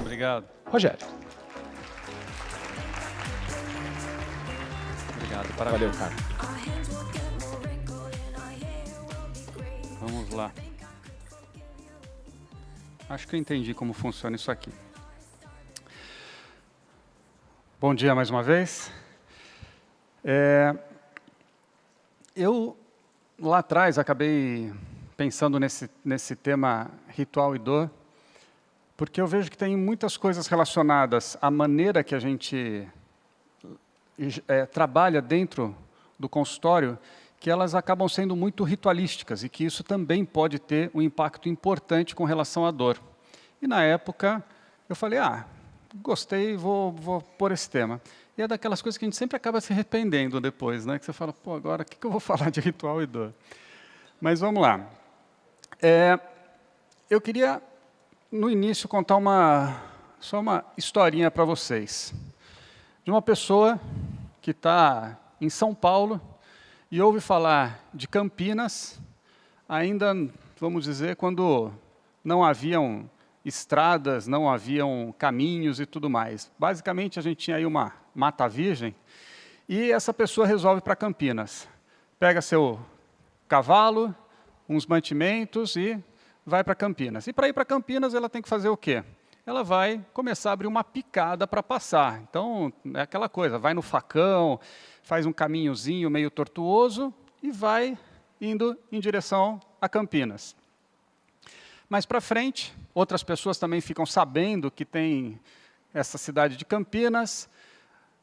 Obrigado. Rogério. Obrigado, parabéns. Valeu, cara. Vamos lá. Acho que eu entendi como funciona isso aqui. Bom dia mais uma vez. É, eu, lá atrás, acabei pensando nesse, nesse tema ritual e dor, porque eu vejo que tem muitas coisas relacionadas à maneira que a gente é, trabalha dentro do consultório que elas acabam sendo muito ritualísticas e que isso também pode ter um impacto importante com relação à dor. E na época eu falei, ah, gostei, vou, vou pôr esse tema. E é daquelas coisas que a gente sempre acaba se arrependendo depois, né? Que você fala, pô, agora o que, que eu vou falar de ritual e dor? Mas vamos lá. É, eu queria, no início, contar uma, só uma historinha para vocês. De uma pessoa que está em São Paulo, e ouve falar de Campinas, ainda, vamos dizer, quando não haviam estradas, não haviam caminhos e tudo mais. Basicamente, a gente tinha aí uma mata virgem, e essa pessoa resolve para Campinas. Pega seu cavalo, uns mantimentos e vai para Campinas. E para ir para Campinas, ela tem que fazer o quê? Ela vai começar a abrir uma picada para passar. Então, é aquela coisa, vai no facão, faz um caminhozinho meio tortuoso e vai indo em direção a Campinas. Mais para frente, outras pessoas também ficam sabendo que tem essa cidade de Campinas,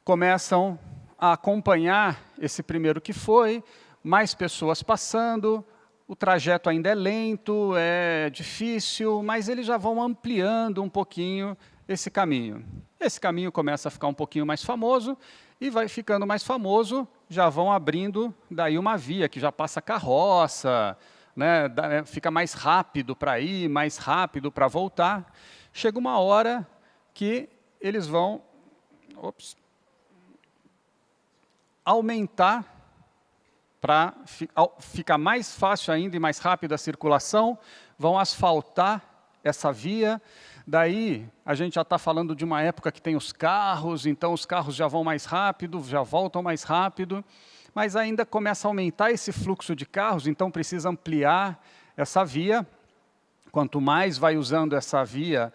começam a acompanhar esse primeiro que foi, mais pessoas passando, o trajeto ainda é lento, é difícil, mas eles já vão ampliando um pouquinho esse caminho. Esse caminho começa a ficar um pouquinho mais famoso e vai ficando mais famoso, já vão abrindo daí uma via que já passa carroça, né, né fica mais rápido para ir, mais rápido para voltar. Chega uma hora que eles vão ops, aumentar para ficar mais fácil ainda e mais rápida a circulação, vão asfaltar essa via, Daí, a gente já está falando de uma época que tem os carros, então os carros já vão mais rápido, já voltam mais rápido, mas ainda começa a aumentar esse fluxo de carros, então precisa ampliar essa via. Quanto mais vai usando essa via,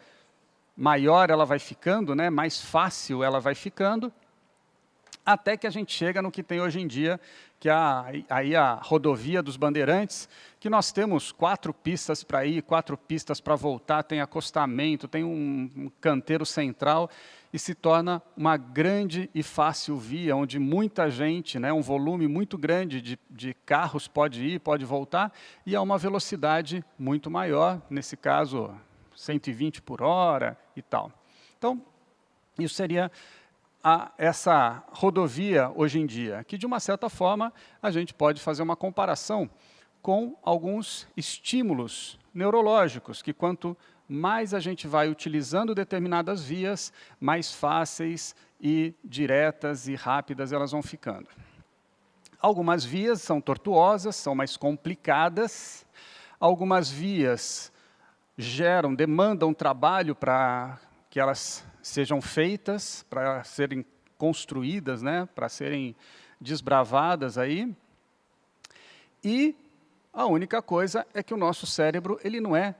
maior ela vai ficando, né? mais fácil ela vai ficando, até que a gente chega no que tem hoje em dia, que é a, aí a rodovia dos Bandeirantes, que nós temos quatro pistas para ir, quatro pistas para voltar, tem acostamento, tem um, um canteiro central, e se torna uma grande e fácil via, onde muita gente, né, um volume muito grande de, de carros pode ir, pode voltar, e a uma velocidade muito maior, nesse caso 120 por hora e tal. Então, isso seria a essa rodovia hoje em dia, que de uma certa forma a gente pode fazer uma comparação com alguns estímulos neurológicos, que quanto mais a gente vai utilizando determinadas vias, mais fáceis e diretas e rápidas elas vão ficando. Algumas vias são tortuosas, são mais complicadas, algumas vias geram, demandam trabalho para que elas sejam feitas, para serem construídas, né, para serem desbravadas aí. E a única coisa é que o nosso cérebro ele não é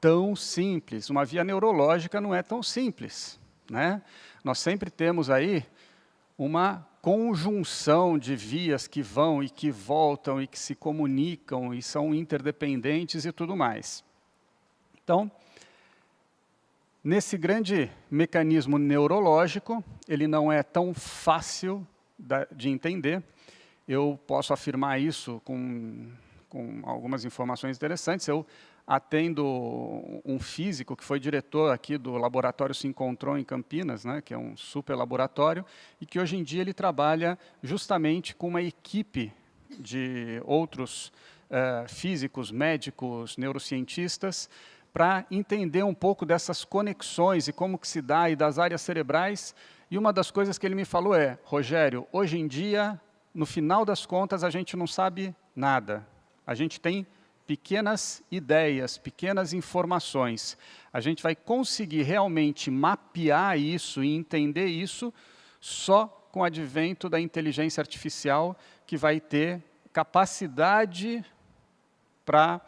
tão simples. Uma via neurológica não é tão simples. Né? Nós sempre temos aí uma conjunção de vias que vão e que voltam e que se comunicam e são interdependentes e tudo mais. Então, Nesse grande mecanismo neurológico, ele não é tão fácil de entender. Eu posso afirmar isso com, com algumas informações interessantes. Eu atendo um físico que foi diretor aqui do laboratório Se Encontrou em Campinas, né, que é um super laboratório, e que hoje em dia ele trabalha justamente com uma equipe de outros uh, físicos, médicos, neurocientistas, para entender um pouco dessas conexões e como que se dá e das áreas cerebrais. E uma das coisas que ele me falou é, Rogério, hoje em dia no final das contas, a gente não sabe nada. A gente tem pequenas ideias, pequenas informações. A gente vai conseguir realmente mapear isso e entender isso só com o advento da inteligência artificial, que vai ter capacidade para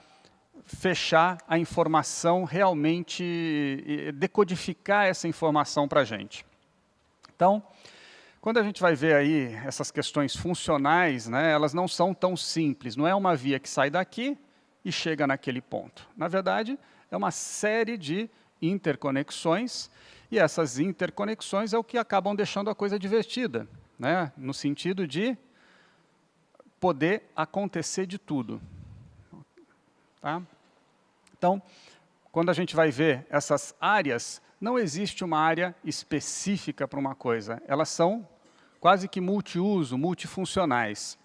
fechar a informação realmente, decodificar essa informação para a gente. Então, quando a gente vai ver aí essas questões funcionais, né, elas não são tão simples. Não é uma via que sai daqui e chega naquele ponto. Na verdade, é uma série de interconexões, e essas interconexões é o que acabam deixando a coisa divertida, né, no sentido de poder acontecer de tudo. Tá? Então, quando a gente vai ver essas áreas, não existe uma área específica para uma coisa. Elas são quase que multiuso, multifuncionais.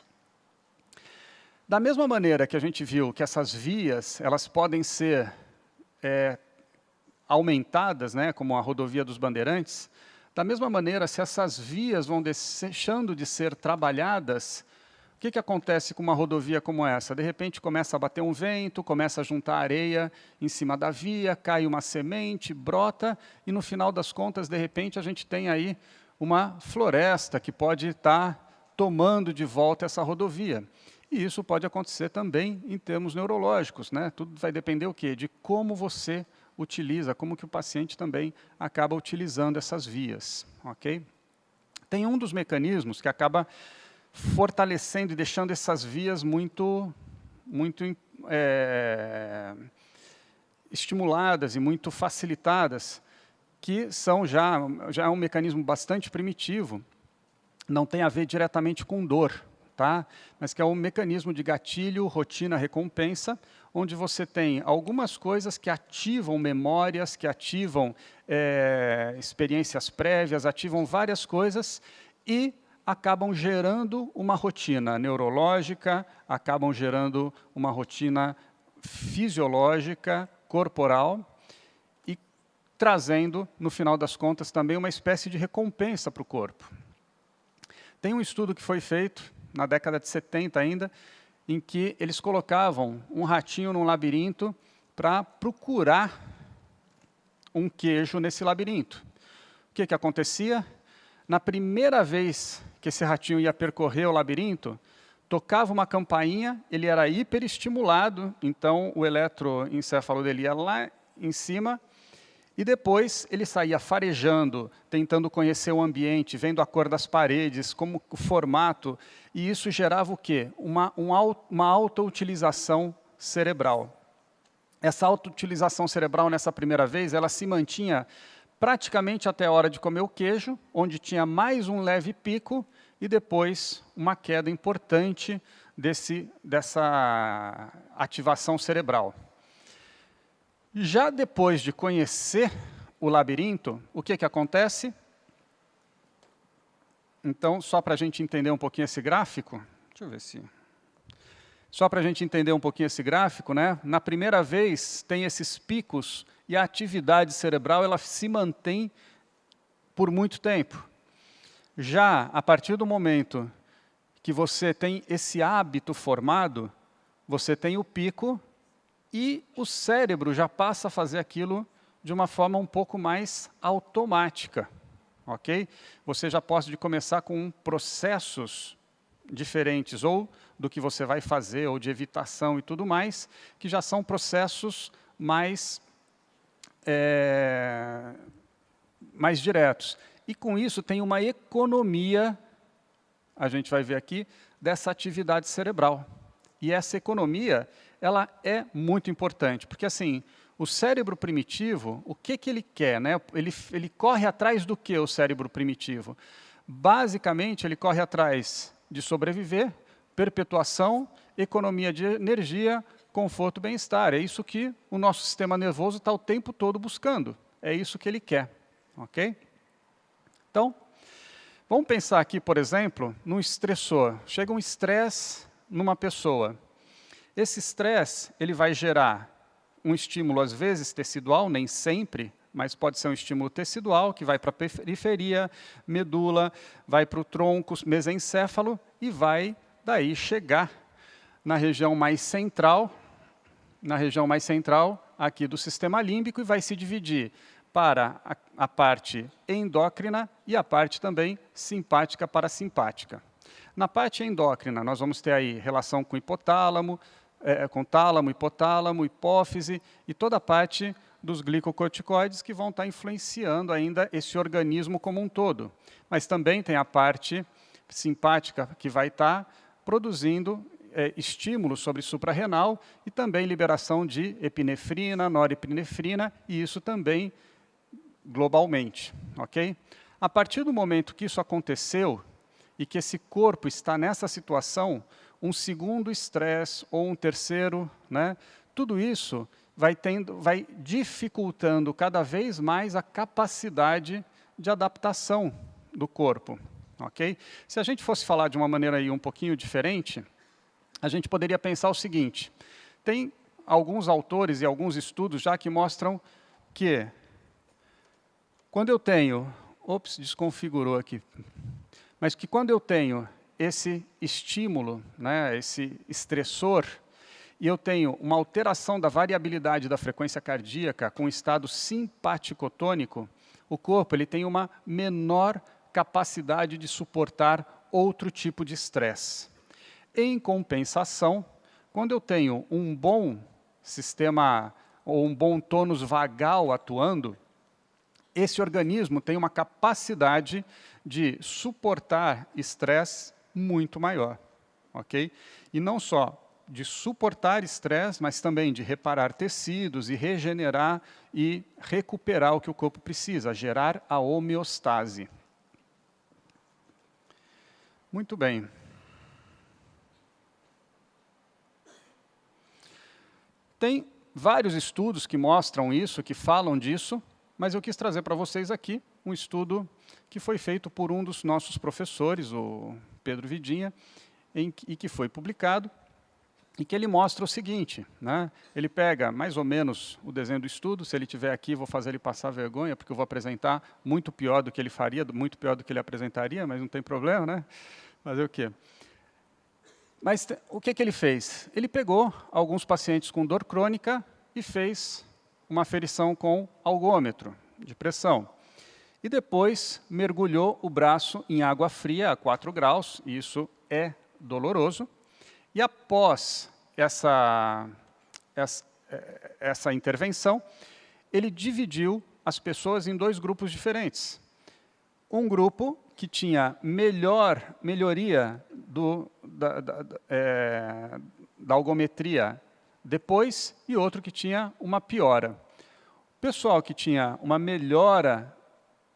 Da mesma maneira que a gente viu que essas vias, elas podem ser é, aumentadas, né, como a rodovia dos Bandeirantes, da mesma maneira, se essas vias vão deixando de ser trabalhadas, que, que acontece com uma rodovia como essa? De repente começa a bater um vento, começa a juntar areia em cima da via, cai uma semente, brota, e no final das contas, de repente, a gente tem aí uma floresta que pode estar tomando de volta essa rodovia. E isso pode acontecer também em termos neurológicos, né? Tudo vai depender o quê? De como você utiliza, como que o paciente também acaba utilizando essas vias, ok? Tem um dos mecanismos que acaba fortalecendo e deixando essas vias muito, muito é, estimuladas e muito facilitadas, que são já, já é um mecanismo bastante primitivo, não tem a ver diretamente com dor, tá? mas que é um mecanismo de gatilho, rotina, recompensa, onde você tem algumas coisas que ativam memórias, que ativam é, experiências prévias, ativam várias coisas e acabam gerando uma rotina neurológica, acabam gerando uma rotina fisiológica, corporal, e trazendo, no final das contas, também uma espécie de recompensa para o corpo. Tem um estudo que foi feito na década de 70 ainda, em que eles colocavam um ratinho num labirinto para procurar um queijo nesse labirinto. O que, que acontecia? Na primeira vez que esse ratinho ia percorrer o labirinto, tocava uma campainha, ele era hiperestimulado, então o eletroencefalo dele ia lá em cima, e depois ele saía farejando, tentando conhecer o ambiente, vendo a cor das paredes, como o formato, e isso gerava o quê? Uma, uma alta utilização cerebral. Essa alta utilização cerebral nessa primeira vez, ela se mantinha praticamente até a hora de comer o queijo, onde tinha mais um leve pico e depois uma queda importante desse, dessa ativação cerebral. Já depois de conhecer o labirinto, o que, que acontece? Então, só para a gente entender um pouquinho esse gráfico, deixa eu ver se... Só para a gente entender um pouquinho esse gráfico, né? na primeira vez tem esses picos e a atividade cerebral ela se mantém por muito tempo. Já a partir do momento que você tem esse hábito formado, você tem o pico e o cérebro já passa a fazer aquilo de uma forma um pouco mais automática, ok? Você já pode começar com processos diferentes, ou do que você vai fazer, ou de evitação e tudo mais, que já são processos mais, é, mais diretos. E com isso tem uma economia, a gente vai ver aqui, dessa atividade cerebral. E essa economia, ela é muito importante, porque assim, o cérebro primitivo, o que, que ele quer? Né? Ele, ele corre atrás do que o cérebro primitivo? Basicamente, ele corre atrás de sobreviver, perpetuação, economia de energia, conforto, bem-estar. É isso que o nosso sistema nervoso está o tempo todo buscando. É isso que ele quer. Ok? Então, vamos pensar aqui, por exemplo, num estressor. Chega um estresse numa pessoa. Esse estresse, ele vai gerar um estímulo, às vezes tecidual, nem sempre, mas pode ser um estímulo tecidual que vai para a periferia, medula, vai para o tronco mesencéfalo e vai daí chegar na região mais central, na região mais central aqui do sistema límbico e vai se dividir para a, a parte endócrina e a parte também simpática parasimpática. Na parte endócrina, nós vamos ter aí relação com hipotálamo, é, com tálamo, hipotálamo, hipófise e toda a parte dos glicocorticoides que vão estar influenciando ainda esse organismo como um todo. Mas também tem a parte simpática que vai estar produzindo é, estímulos sobre suprarrenal e também liberação de epinefrina, norepinefrina, e isso também globalmente, ok? A partir do momento que isso aconteceu e que esse corpo está nessa situação, um segundo estresse ou um terceiro, né? Tudo isso vai tendo, vai dificultando cada vez mais a capacidade de adaptação do corpo, ok? Se a gente fosse falar de uma maneira aí um pouquinho diferente, a gente poderia pensar o seguinte: tem alguns autores e alguns estudos já que mostram que quando eu tenho, ops, desconfigurou aqui, mas que quando eu tenho esse estímulo, né, esse estressor, e eu tenho uma alteração da variabilidade da frequência cardíaca com estado simpaticotônico, o corpo ele tem uma menor capacidade de suportar outro tipo de estresse. Em compensação, quando eu tenho um bom sistema ou um bom tônus vagal atuando, esse organismo tem uma capacidade de suportar estresse muito maior, ok? E não só de suportar estresse, mas também de reparar tecidos e regenerar e recuperar o que o corpo precisa, gerar a homeostase. Muito bem. Tem vários estudos que mostram isso, que falam disso, mas eu quis trazer para vocês aqui um estudo que foi feito por um dos nossos professores, o Pedro Vidinha, em, e que foi publicado, e que ele mostra o seguinte, né? ele pega mais ou menos o desenho do estudo, se ele estiver aqui vou fazer ele passar vergonha, porque eu vou apresentar muito pior do que ele faria, muito pior do que ele apresentaria, mas não tem problema, né? Fazer o quê? Mas o que, que ele fez? Ele pegou alguns pacientes com dor crônica e fez uma aferição com algômetro de pressão. E depois mergulhou o braço em água fria a 4 graus, e isso é doloroso. E após essa, essa, essa intervenção, ele dividiu as pessoas em dois grupos diferentes. Um grupo que tinha melhor melhoria do, da, da, é, da algometria depois e outro que tinha uma piora. Pessoal que tinha uma melhora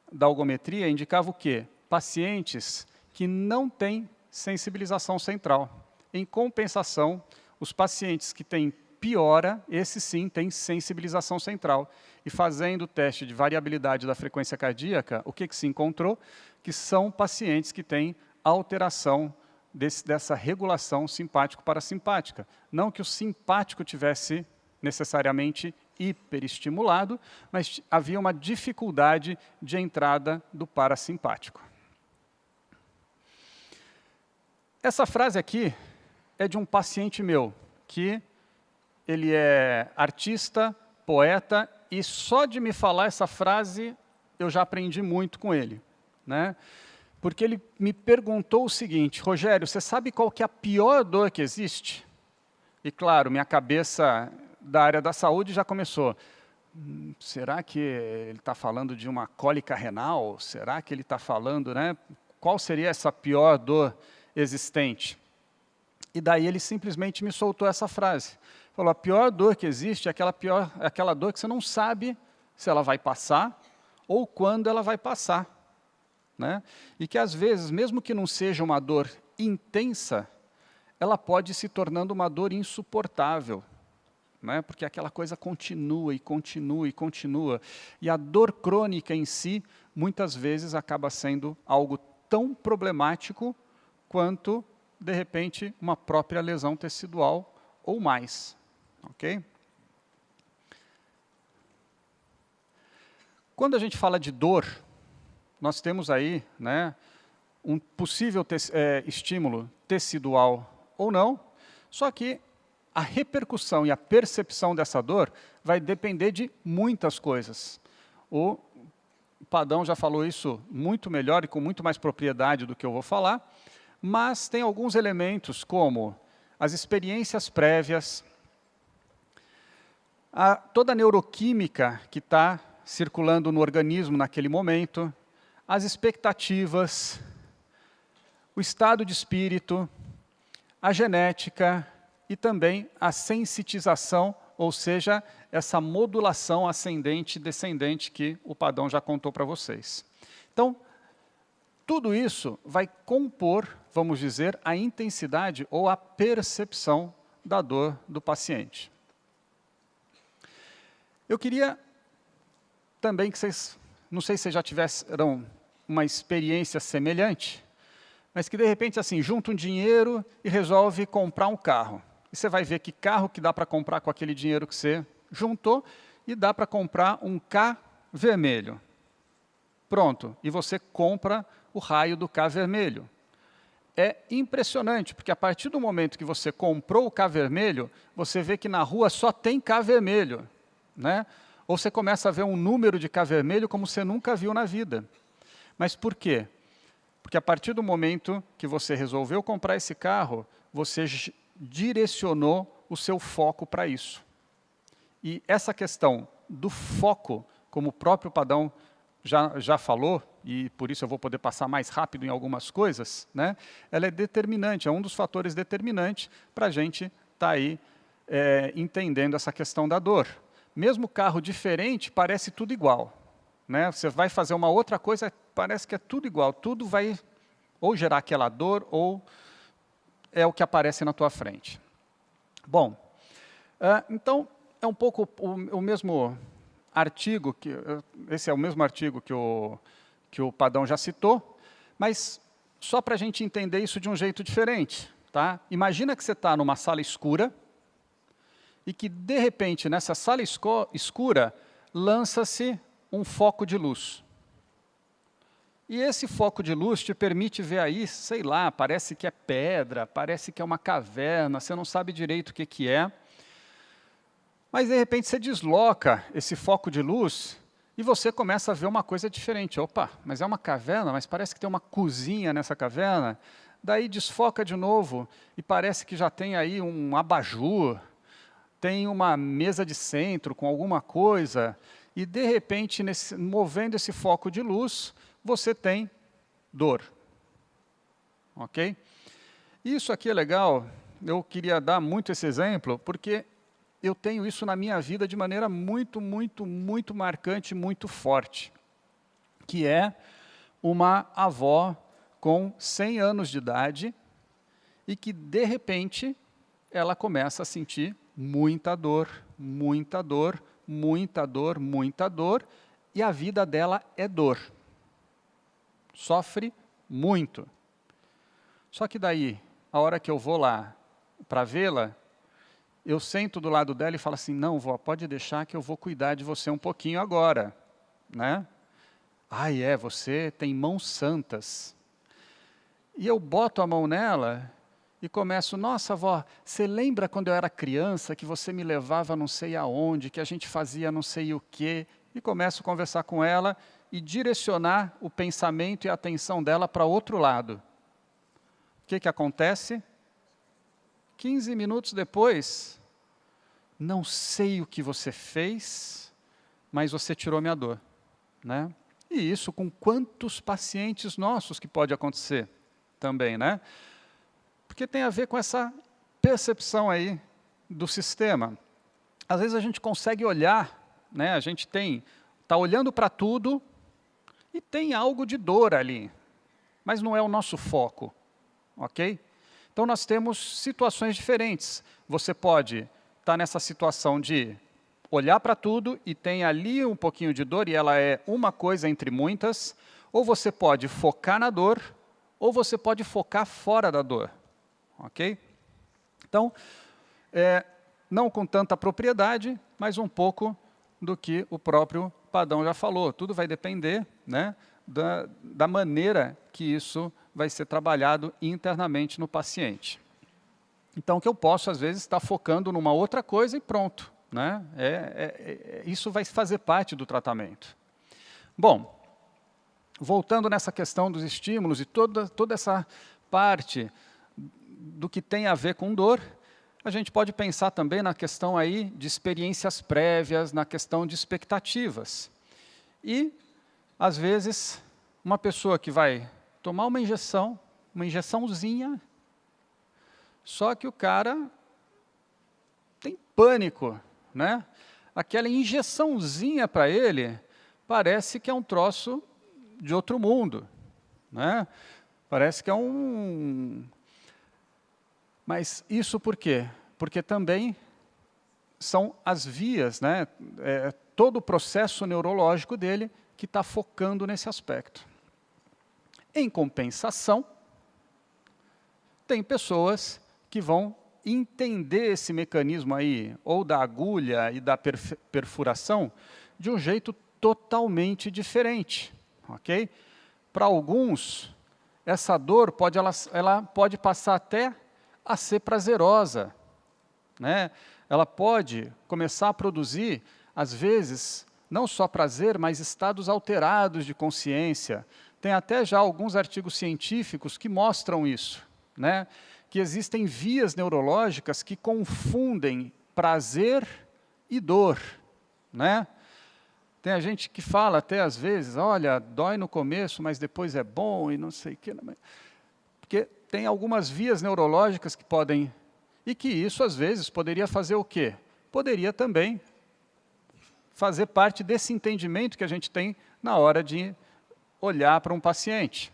da algometria indicava o quê? Pacientes que não têm sensibilização central. Em compensação, os pacientes que têm piora, esse sim tem sensibilização central. E fazendo o teste de variabilidade da frequência cardíaca, o que, que se encontrou? Que são pacientes que têm alteração desse, dessa regulação simpático-parasimpática. Não que o simpático tivesse necessariamente hiperestimulado, mas havia uma dificuldade de entrada do parasimpático. Essa frase aqui é de um paciente meu, que ele é artista, poeta, e só de me falar essa frase eu já aprendi muito com ele. Né? porque ele me perguntou o seguinte, Rogério, você sabe qual que é a pior dor que existe? E claro, minha cabeça da área da saúde já começou. Será que ele está falando de uma cólica renal? Será que ele está falando, né? Qual seria essa pior dor existente? E daí ele simplesmente me soltou essa frase. Falou: a pior dor que existe é aquela, pior, é aquela dor que você não sabe se ela vai passar ou quando ela vai passar né? e que às vezes, mesmo que não seja uma dor intensa, ela pode se tornando uma dor insuportável, né? porque aquela coisa continua e continua e continua. E a dor crônica em si, muitas vezes, acaba sendo algo tão problemático quanto, de repente, uma própria lesão tecidual ou mais. Ok? Quando a gente fala de dor, nós temos aí né, um possível te é, estímulo tecidual ou não, só que a repercussão e a percepção dessa dor vai depender de muitas coisas. O Padão já falou isso muito melhor e com muito mais propriedade do que eu vou falar, mas tem alguns elementos como as experiências prévias, a, toda a neuroquímica que está circulando no organismo naquele momento, as expectativas, o estado de espírito, a genética e também a sensitização, ou seja, essa modulação ascendente e descendente que o Padão já contou para vocês. Então, tudo isso vai compor, vamos dizer, a intensidade ou a percepção da dor do paciente. Eu queria também que vocês, não sei se vocês já tiveram uma experiência semelhante, mas que de repente assim, junta um dinheiro e resolve comprar um carro. Você vai ver que carro que dá para comprar com aquele dinheiro que você juntou e dá para comprar um K vermelho. Pronto, e você compra o raio do K vermelho. É impressionante, porque a partir do momento que você comprou o K vermelho, você vê que na rua só tem K vermelho. Né? Ou você começa a ver um número de K vermelho como você nunca viu na vida. Mas por quê? Porque a partir do momento que você resolveu comprar esse carro, você direcionou o seu foco para isso. E essa questão do foco, como o próprio Padão já, já falou, e por isso eu vou poder passar mais rápido em algumas coisas, né? ela é determinante, é um dos fatores determinantes para a gente estar tá aí é, entendendo essa questão da dor. Mesmo carro diferente, parece tudo igual. Né? Você vai fazer uma outra coisa, parece que é tudo igual, tudo vai ou gerar aquela dor ou é o que aparece na tua frente. Bom, uh, então é um pouco o, o, mesmo artigo, que esse é o mesmo artigo que o, que o Padão já citou, mas só para a gente entender isso de um jeito diferente. Tá? Imagina que você está numa sala escura e que, de repente, nessa sala escura, lança-se um foco de luz. E esse foco de luz te permite ver aí, sei lá, parece que é pedra, parece que é uma caverna, você não sabe direito o que, que é. Mas de repente você desloca esse foco de luz e você começa a ver uma coisa diferente. Opa, mas é uma caverna, mas parece que tem uma cozinha nessa caverna. Daí desfoca de novo e parece que já tem aí um abajur, tem uma mesa de centro com alguma coisa. E de repente, nesse, movendo esse foco de luz, você tem dor. Ok? Isso aqui é legal, eu queria dar muito esse exemplo, porque eu tenho isso na minha vida de maneira muito, muito, muito marcante, muito forte, que é uma avó com 100 anos de idade e que, de repente, ela começa a sentir muita dor, muita dor, muita dor, muita dor, e a vida dela é dor sofre muito. Só que daí, a hora que eu vou lá para vê-la, eu sento do lado dela e falo assim, não, vó, pode deixar que eu vou cuidar de você um pouquinho agora. Né? Ai, é, você tem mãos santas. E eu boto a mão nela e começo, nossa, vó, você lembra quando eu era criança que você me levava não sei aonde, que a gente fazia não sei o quê? E começo a conversar com ela e direcionar o pensamento e a atenção dela para outro lado. O que, que acontece? 15 minutos depois, não sei o que você fez, mas você tirou minha dor. Né? E isso com quantos pacientes nossos que pode acontecer também, né? Porque tem a ver com essa percepção aí do sistema. Às vezes a gente consegue olhar, né? A gente tem, está olhando para tudo, e tem algo de dor ali, mas não é o nosso foco, ok? Então nós temos situações diferentes. Você pode estar tá nessa situação de olhar para tudo e tem ali um pouquinho de dor e ela é uma coisa entre muitas, ou você pode focar na dor, ou você pode focar fora da dor, ok? Então, é, não com tanta propriedade, mas um pouco do que o próprio Padão já falou, tudo vai depender né, da, da maneira que isso vai ser trabalhado internamente no paciente. Então, que eu posso, às vezes, estar focando numa outra coisa e pronto. Né? É, é, é, isso vai fazer parte do tratamento. Bom, voltando nessa questão dos estímulos e toda, toda essa parte do que tem a ver com dor, a gente pode pensar também na questão aí de experiências prévias, na questão de expectativas. E, às vezes, uma pessoa que vai tomar uma injeção, uma injeçãozinha, só que o cara tem pânico, né? Aquela injeçãozinha para ele parece que é um troço de outro mundo, né? Parece que é um. Mas isso por quê? Porque também são as vias, né? É, todo o processo neurológico dele que está focando nesse aspecto. Em compensação, tem pessoas que vão entender esse mecanismo aí, ou da agulha e da perfuração, de um jeito totalmente diferente, ok? Para alguns, essa dor pode, ela, ela pode passar até a ser prazerosa, né? Ela pode começar a produzir, às vezes, não só prazer, mas estados alterados de consciência. Tem até já alguns artigos científicos que mostram isso, né? que existem vias neurológicas que confundem prazer e dor, né? Tem a gente que fala até às vezes, olha, dói no começo, mas depois é bom e não sei o quê. Porque tem algumas vias neurológicas que podem... E que isso, às vezes, poderia fazer o quê? Poderia também fazer parte desse entendimento que a gente tem na hora de olhar para um paciente.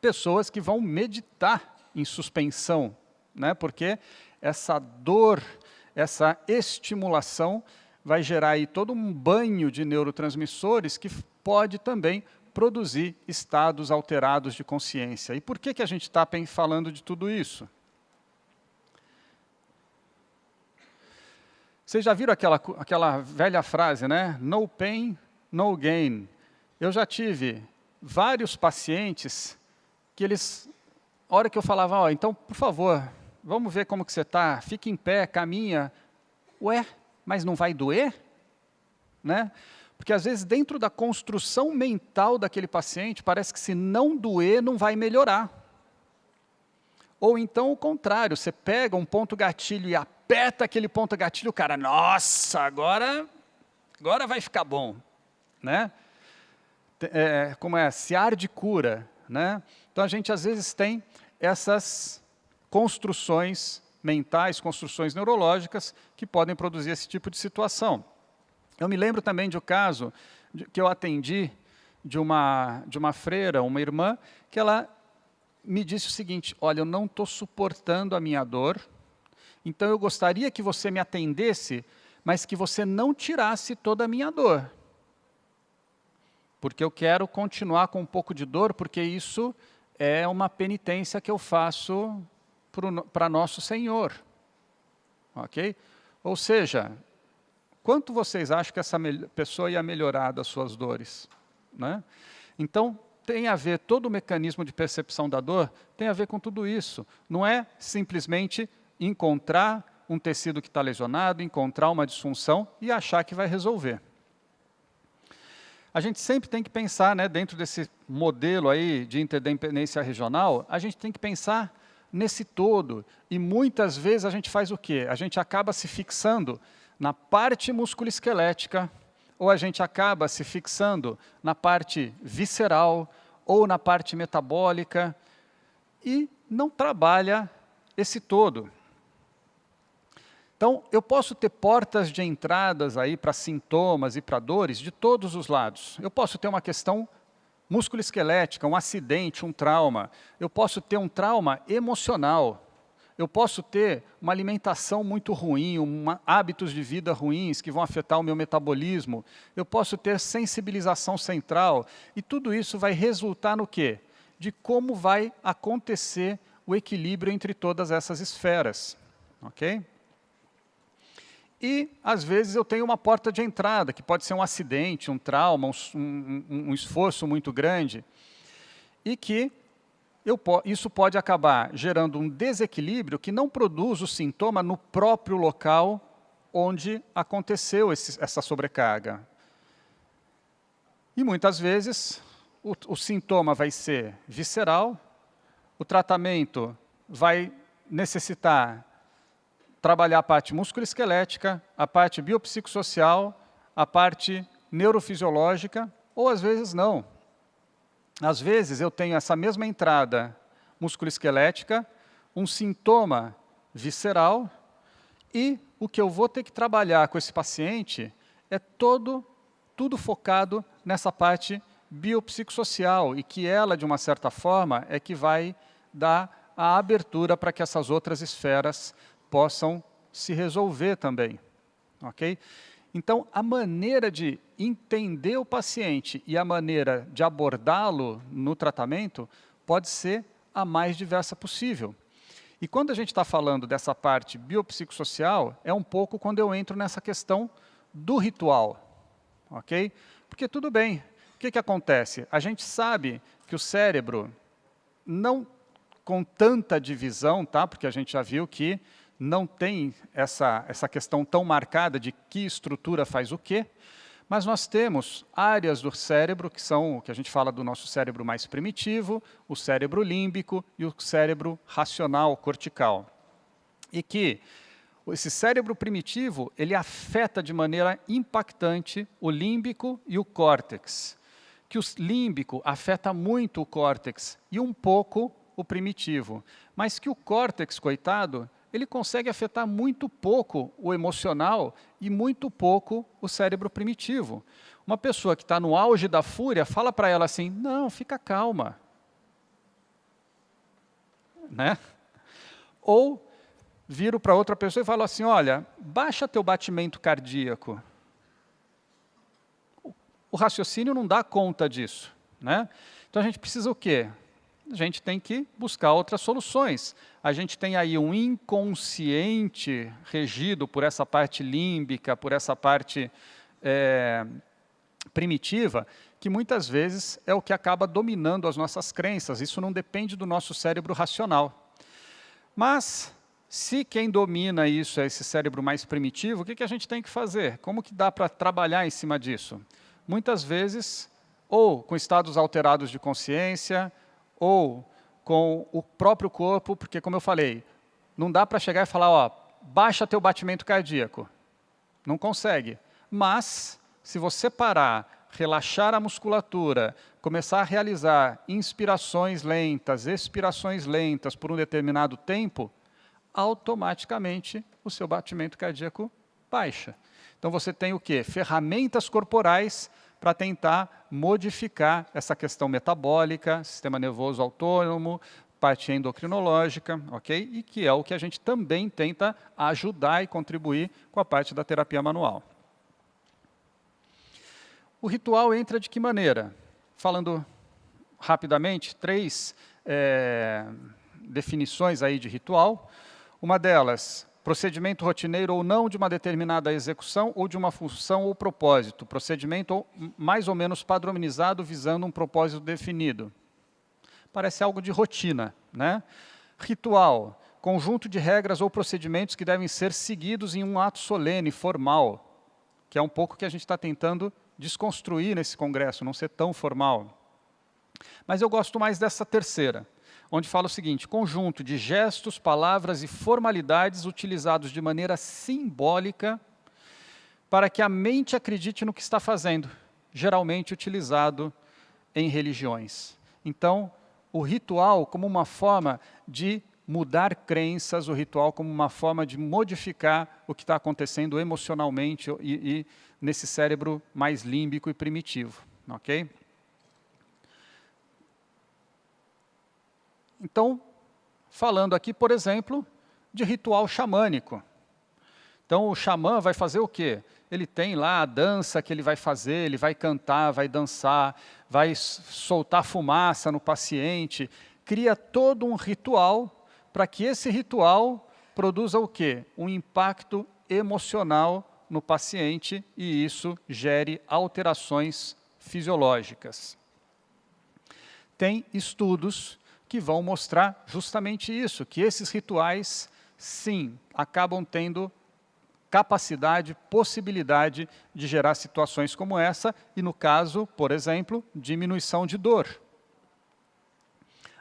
Pessoas que vão meditar em suspensão, né? porque essa dor, essa estimulação vai gerar aí todo um banho de neurotransmissores que pode também produzir estados alterados de consciência. E por que, que a gente está falando de tudo isso? Vocês já viram aquela, aquela velha frase, né? No pain, no gain. Eu já tive vários pacientes que eles a hora que eu falava, ó, então, por favor, vamos ver como que você está, fique em pé, caminha. Ué, mas não vai doer? Né? Porque às vezes dentro da construção mental daquele paciente, parece que se não doer, não vai melhorar. Ou então o contrário, você pega um ponto gatilho e aperta aquele ponto gatilho, o cara, nossa, agora, agora vai ficar bom. Né? É, como é? Se de cura. Né? Então a gente às vezes tem essas construções mentais, construções neurológicas que podem produzir esse tipo de situação. Eu me lembro também de um caso que eu atendi de uma, de uma freira, uma irmã, que ela me disse o seguinte, olha, eu não estou suportando a minha dor, então eu gostaria que você me atendesse, mas que você não tirasse toda a minha dor. Porque eu quero continuar com um pouco de dor, porque isso é uma penitência que eu faço para nosso Senhor. Ok? Ou seja, quanto vocês acham que essa pessoa ia melhorar das suas dores? Né? Então, tem a ver, todo o mecanismo de percepção da dor tem a ver com tudo isso. Não é simplesmente encontrar um tecido que está lesionado, encontrar uma disfunção e achar que vai resolver a gente sempre tem que pensar, né, dentro desse modelo aí de interdependência regional, a gente tem que pensar nesse todo. E muitas vezes a gente faz o quê? A gente acaba se fixando na parte musculoesquelética, ou a gente acaba se fixando na parte visceral, ou na parte metabólica, e não trabalha esse todo. Então, eu posso ter portas de entradas aí para sintomas e para dores de todos os lados. Eu posso ter uma questão musculoesquelética, um acidente, um trauma. Eu posso ter um trauma emocional. Eu posso ter uma alimentação muito ruim, uma, hábitos de vida ruins que vão afetar o meu metabolismo. Eu posso ter sensibilização central. E tudo isso vai resultar no quê? De como vai acontecer o equilíbrio entre todas essas esferas. Ok? E, às vezes, eu tenho uma porta de entrada, que pode ser um acidente, um trauma, um, um, um esforço muito grande, e que eu, isso pode acabar gerando um desequilíbrio que não produz o sintoma no próprio local onde aconteceu esse, essa sobrecarga. E, muitas vezes, o, o sintoma vai ser visceral, o tratamento vai necessitar trabalhar a parte musculoesquelética, a parte biopsicossocial, a parte neurofisiológica, ou às vezes não. Às vezes eu tenho essa mesma entrada musculoesquelética, um sintoma visceral, e o que eu vou ter que trabalhar com esse paciente é todo, tudo focado nessa parte biopsicossocial, e que ela, de uma certa forma, é que vai dar a abertura para que essas outras esferas possam se resolver também. Ok? Então, a maneira de entender o paciente e a maneira de abordá-lo no tratamento pode ser a mais diversa possível. E quando a gente está falando dessa parte biopsicossocial, é um pouco quando eu entro nessa questão do ritual. Ok? Porque tudo bem, o que, que acontece? A gente sabe que o cérebro, não com tanta divisão, tá? porque a gente já viu que não tem essa, essa questão tão marcada de que estrutura faz o quê, mas nós temos áreas do cérebro, que são o que a gente fala do nosso cérebro mais primitivo, o cérebro límbico e o cérebro racional, cortical. E que esse cérebro primitivo, ele afeta de maneira impactante o límbico e o córtex. Que o límbico afeta muito o córtex e um pouco o primitivo. Mas que o córtex, coitado, ele consegue afetar muito pouco o emocional e muito pouco o cérebro primitivo. Uma pessoa que está no auge da fúria, fala para ela assim, não, fica calma. Né? Ou viro para outra pessoa e falo assim, olha, baixa teu batimento cardíaco. O raciocínio não dá conta disso. Né? Então a gente precisa o quê? A gente tem que buscar outras soluções. A gente tem aí um inconsciente regido por essa parte límbica, por essa parte é, primitiva, que muitas vezes é o que acaba dominando as nossas crenças. Isso não depende do nosso cérebro racional. Mas, se quem domina isso é esse cérebro mais primitivo, o que, que a gente tem que fazer? Como que dá para trabalhar em cima disso? Muitas vezes, ou com estados alterados de consciência, ou com o próprio corpo, porque, como eu falei, não dá para chegar e falar, ó, baixa teu batimento cardíaco. Não consegue. Mas, se você parar, relaxar a musculatura, começar a realizar inspirações lentas, expirações lentas por um determinado tempo, automaticamente o seu batimento cardíaco baixa. Então você tem o quê? Ferramentas corporais para tentar modificar essa questão metabólica, sistema nervoso autônomo, parte endocrinológica, ok? E que é o que a gente também tenta ajudar e contribuir com a parte da terapia manual. O ritual entra de que maneira? Falando rapidamente, três é, definições aí de ritual. Uma delas, procedimento rotineiro ou não de uma determinada execução ou de uma função ou propósito, procedimento mais ou menos padronizado visando um propósito definido. Parece algo de rotina, né? Ritual, conjunto de regras ou procedimentos que devem ser seguidos em um ato solene, formal, que é um pouco que a gente está tentando desconstruir nesse congresso, não ser tão formal. Mas eu gosto mais dessa terceira, onde fala o seguinte: conjunto de gestos, palavras e formalidades utilizados de maneira simbólica para que a mente acredite no que está fazendo, geralmente utilizado em religiões. Então, o ritual como uma forma de mudar crenças, o ritual como uma forma de modificar o que está acontecendo emocionalmente e, e nesse cérebro mais límbico e primitivo, ok? Então, falando aqui, por exemplo, de ritual xamânico. Então, o xamã vai fazer o quê? Ele tem lá a dança que ele vai fazer, ele vai cantar, vai dançar, vai soltar fumaça no paciente, cria todo um ritual para que esse ritual produza o quê? Um impacto emocional no paciente e isso gere alterações fisiológicas. Tem estudos que vão mostrar justamente isso, que esses rituais, sim, acabam tendo capacidade, possibilidade de gerar situações como essa, e no caso, por exemplo, diminuição de dor.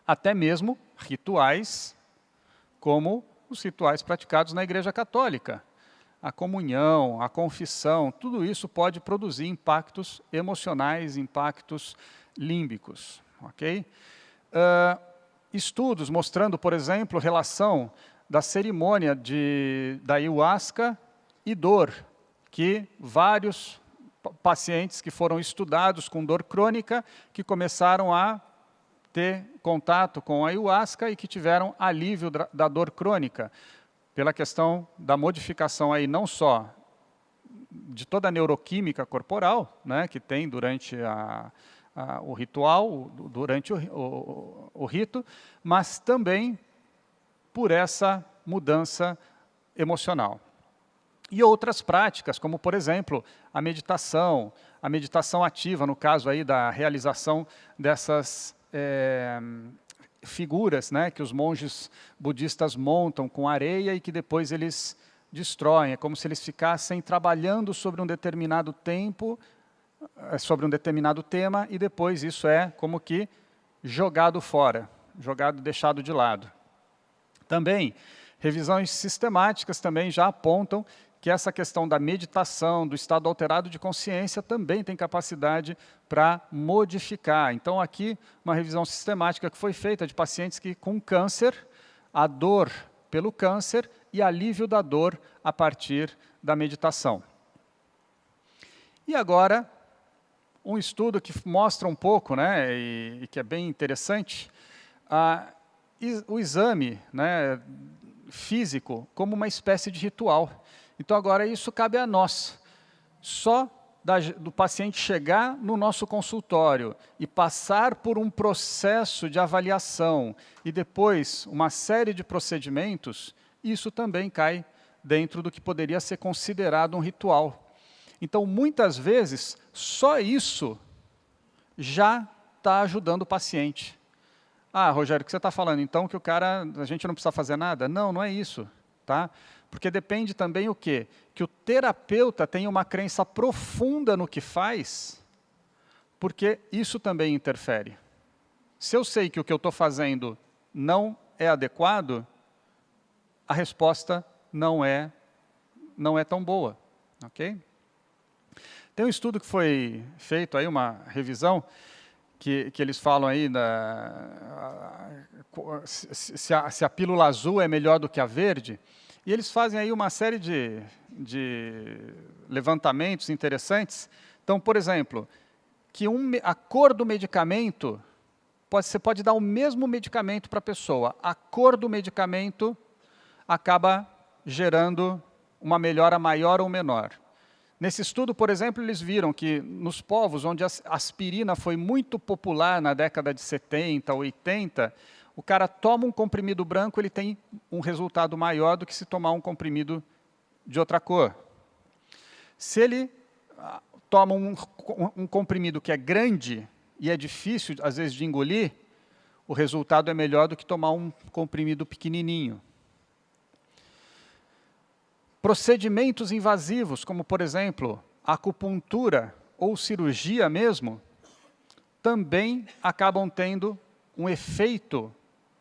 Até mesmo rituais, como os rituais praticados na Igreja Católica. A comunhão, a confissão, tudo isso pode produzir impactos emocionais, impactos límbicos. ok? Uh, estudos mostrando, por exemplo, relação da cerimônia de, da ayahuasca e dor, que vários pacientes que foram estudados com dor crônica, que começaram a ter contato com a ayahuasca e que tiveram alívio da dor crônica, pela questão da modificação aí não só de toda a neuroquímica corporal, né, que tem durante a, a, o ritual, durante o, o, o rito, mas também por essa mudança emocional. E outras práticas, como por exemplo, a meditação, a meditação ativa, no caso aí da realização dessas é, figuras né, que os monges budistas montam com areia e que depois eles destroem. É como se eles ficassem trabalhando sobre um determinado tempo, sobre um determinado tema, e depois isso é como que jogado fora, jogado, deixado de lado. Também, revisões sistemáticas também já apontam que essa questão da meditação, do estado alterado de consciência, também tem capacidade para modificar. Então, aqui, uma revisão sistemática que foi feita de pacientes que com câncer, a dor pelo câncer e alívio da dor a partir da meditação. E agora, um estudo que mostra um pouco, né, e, e que é bem interessante, a, o exame né, físico como uma espécie de ritual. Então agora isso cabe a nós. Só da, do paciente chegar no nosso consultório e passar por um processo de avaliação e depois uma série de procedimentos, isso também cai dentro do que poderia ser considerado um ritual. Então, muitas vezes, só isso já está ajudando o paciente. Ah, Rogério, o que você está falando? Então que o cara, a gente não precisa fazer nada? Não, não é isso. Tá? Porque depende também o quê? Que o terapeuta tenha uma crença profunda no que faz, porque isso também interfere. Se eu sei que o que eu estou fazendo não é adequado, a resposta não é, não é tão boa. ok? Tem um estudo que foi feito, aí, uma revisão, que, que eles falam aí da, se, a, se a pílula azul é melhor do que a verde, e eles fazem aí uma série de, de levantamentos interessantes. Então, por exemplo, que um, a cor do medicamento, pode, você pode dar o mesmo medicamento para a pessoa, a cor do medicamento acaba gerando uma melhora maior ou menor. Nesse estudo, por exemplo, eles viram que nos povos onde a aspirina foi muito popular na década de 70, 80, o cara toma um comprimido branco, ele tem um resultado maior do que se tomar um comprimido de outra cor. Se ele ah, toma um, um comprimido que é grande e é difícil, às vezes, de engolir, o resultado é melhor do que tomar um comprimido pequenininho. Procedimentos invasivos, como, por exemplo, acupuntura ou cirurgia mesmo, também acabam tendo um efeito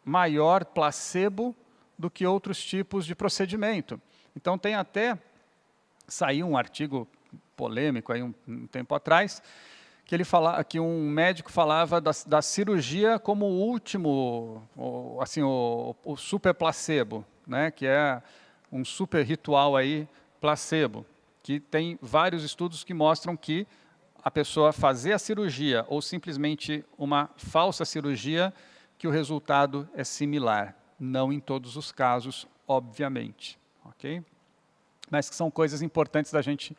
maior placebo do que outros tipos de procedimento. Então tem até, saiu um artigo polêmico aí um, um tempo atrás, que ele fala, que um médico falava da, da cirurgia como o último, o, assim, o, o, super placebo, né, que é um super ritual aí placebo, que tem vários estudos que mostram que a pessoa fazer a cirurgia ou simplesmente uma falsa cirurgia que o resultado é similar. Não em todos os casos, obviamente. ok? Mas que são coisas importantes da gente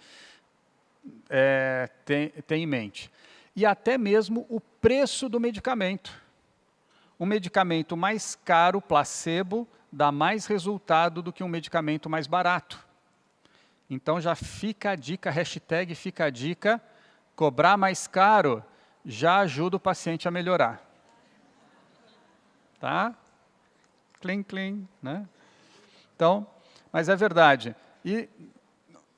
é, ter, ter em mente. E até mesmo o preço do medicamento. Um medicamento mais caro, placebo, dá mais resultado do que um medicamento mais barato. Então já fica a dica, hashtag fica a dica, cobrar mais caro já ajuda o paciente a melhorar. Tá? Clean, clean, né? Então, mas é verdade. E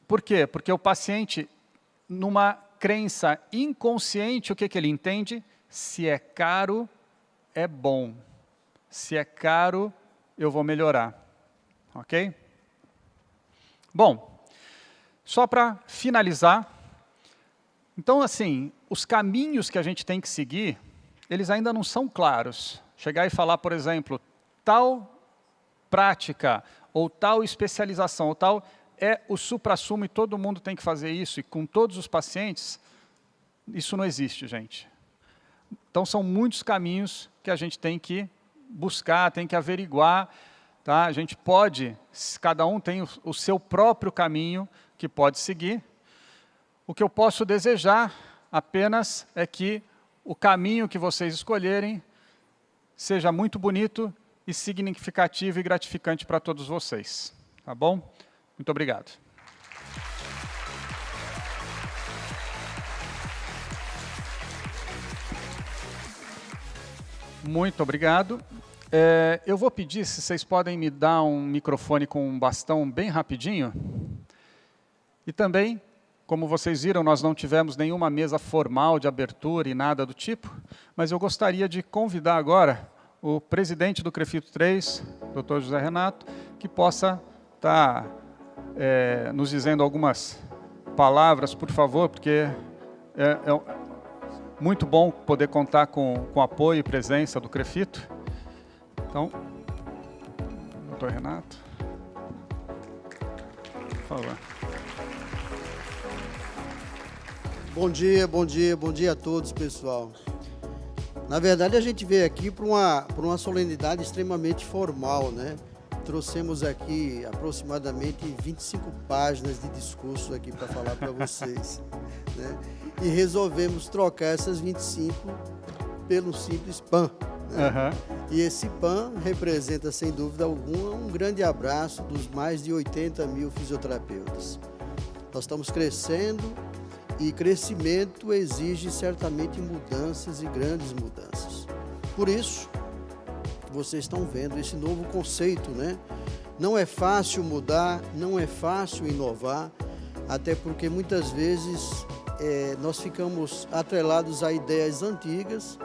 por quê? Porque o paciente, numa crença inconsciente, o que, que ele entende? Se é caro, é bom. Se é caro, eu vou melhorar. Ok? Bom, só para finalizar, então, assim, os caminhos que a gente tem que seguir, eles ainda não são claros. Chegar e falar, por exemplo, tal prática, ou tal especialização, ou tal é o supra-sumo e todo mundo tem que fazer isso, e com todos os pacientes, isso não existe, gente. Então, são muitos caminhos que a gente tem que buscar, tem que averiguar. Tá? A gente pode, cada um tem o, seu próprio caminho que pode seguir, o que eu posso desejar apenas é que o caminho que vocês escolherem seja muito bonito e significativo e gratificante para todos vocês. Tá bom? Muito obrigado. Muito obrigado. É, eu vou pedir se vocês podem me dar um microfone com um bastão bem rapidinho. E também como vocês viram, nós não tivemos nenhuma mesa formal de abertura e nada do tipo, mas eu gostaria de convidar agora o presidente do CREFITO 3, Dr. José Renato, que possa estar tá, é, nos dizendo algumas palavras, por favor, porque é, é muito bom poder contar com, com apoio e presença do CREFITO. Então, doutor Renato, por favor. Bom dia, bom dia, bom dia a todos, pessoal. Na verdade, a gente veio aqui para uma, uma solenidade extremamente formal, né? Trouxemos aqui aproximadamente 25 páginas de discurso aqui para falar para vocês, né? E resolvemos trocar essas 25 pelo simples PAN. Né? Uhum. E esse PAN representa, sem dúvida alguma, um grande abraço dos mais de 80 mil fisioterapeutas. Nós estamos crescendo e crescimento exige certamente mudanças e grandes mudanças. Por isso, vocês estão vendo esse novo conceito, né? Não é fácil mudar, não é fácil inovar, até porque muitas vezes é, nós ficamos atrelados a ideias antigas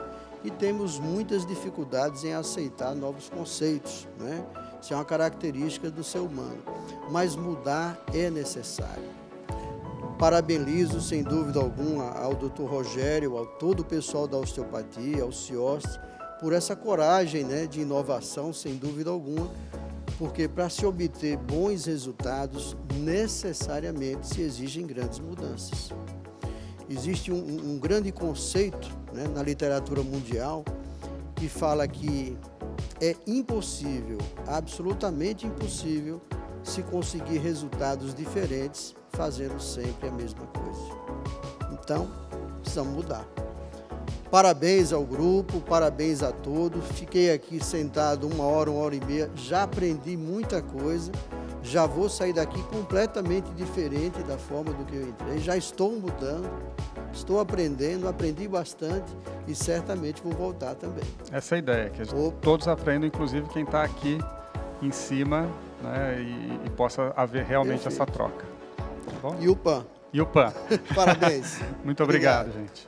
e temos muitas dificuldades em aceitar novos conceitos, né? Isso é uma característica do ser humano. Mas mudar é necessário. Parabenizo, sem dúvida alguma, ao Dr. Rogério, ao todo o pessoal da osteopatia, ao CIOST, por essa coragem né, de inovação, sem dúvida alguma, porque para se obter bons resultados, necessariamente se exigem grandes mudanças. Existe um, um grande conceito né, na literatura mundial que fala que é impossível, absolutamente impossível, se conseguir resultados diferentes fazendo sempre a mesma coisa. Então, precisamos mudar. Parabéns ao grupo, parabéns a todos. Fiquei aqui sentado uma hora, uma hora e meia, já aprendi muita coisa. Já vou sair daqui completamente diferente da forma do que eu entrei. Já estou mudando, estou aprendendo, aprendi bastante e certamente vou voltar também. Essa é a ideia, que todos aprendam, inclusive quem está aqui em cima, né, e, e possa haver realmente Perfeito. essa troca. Tá? E o PAN. E o PAN. Parabéns. Muito obrigado, obrigado, gente.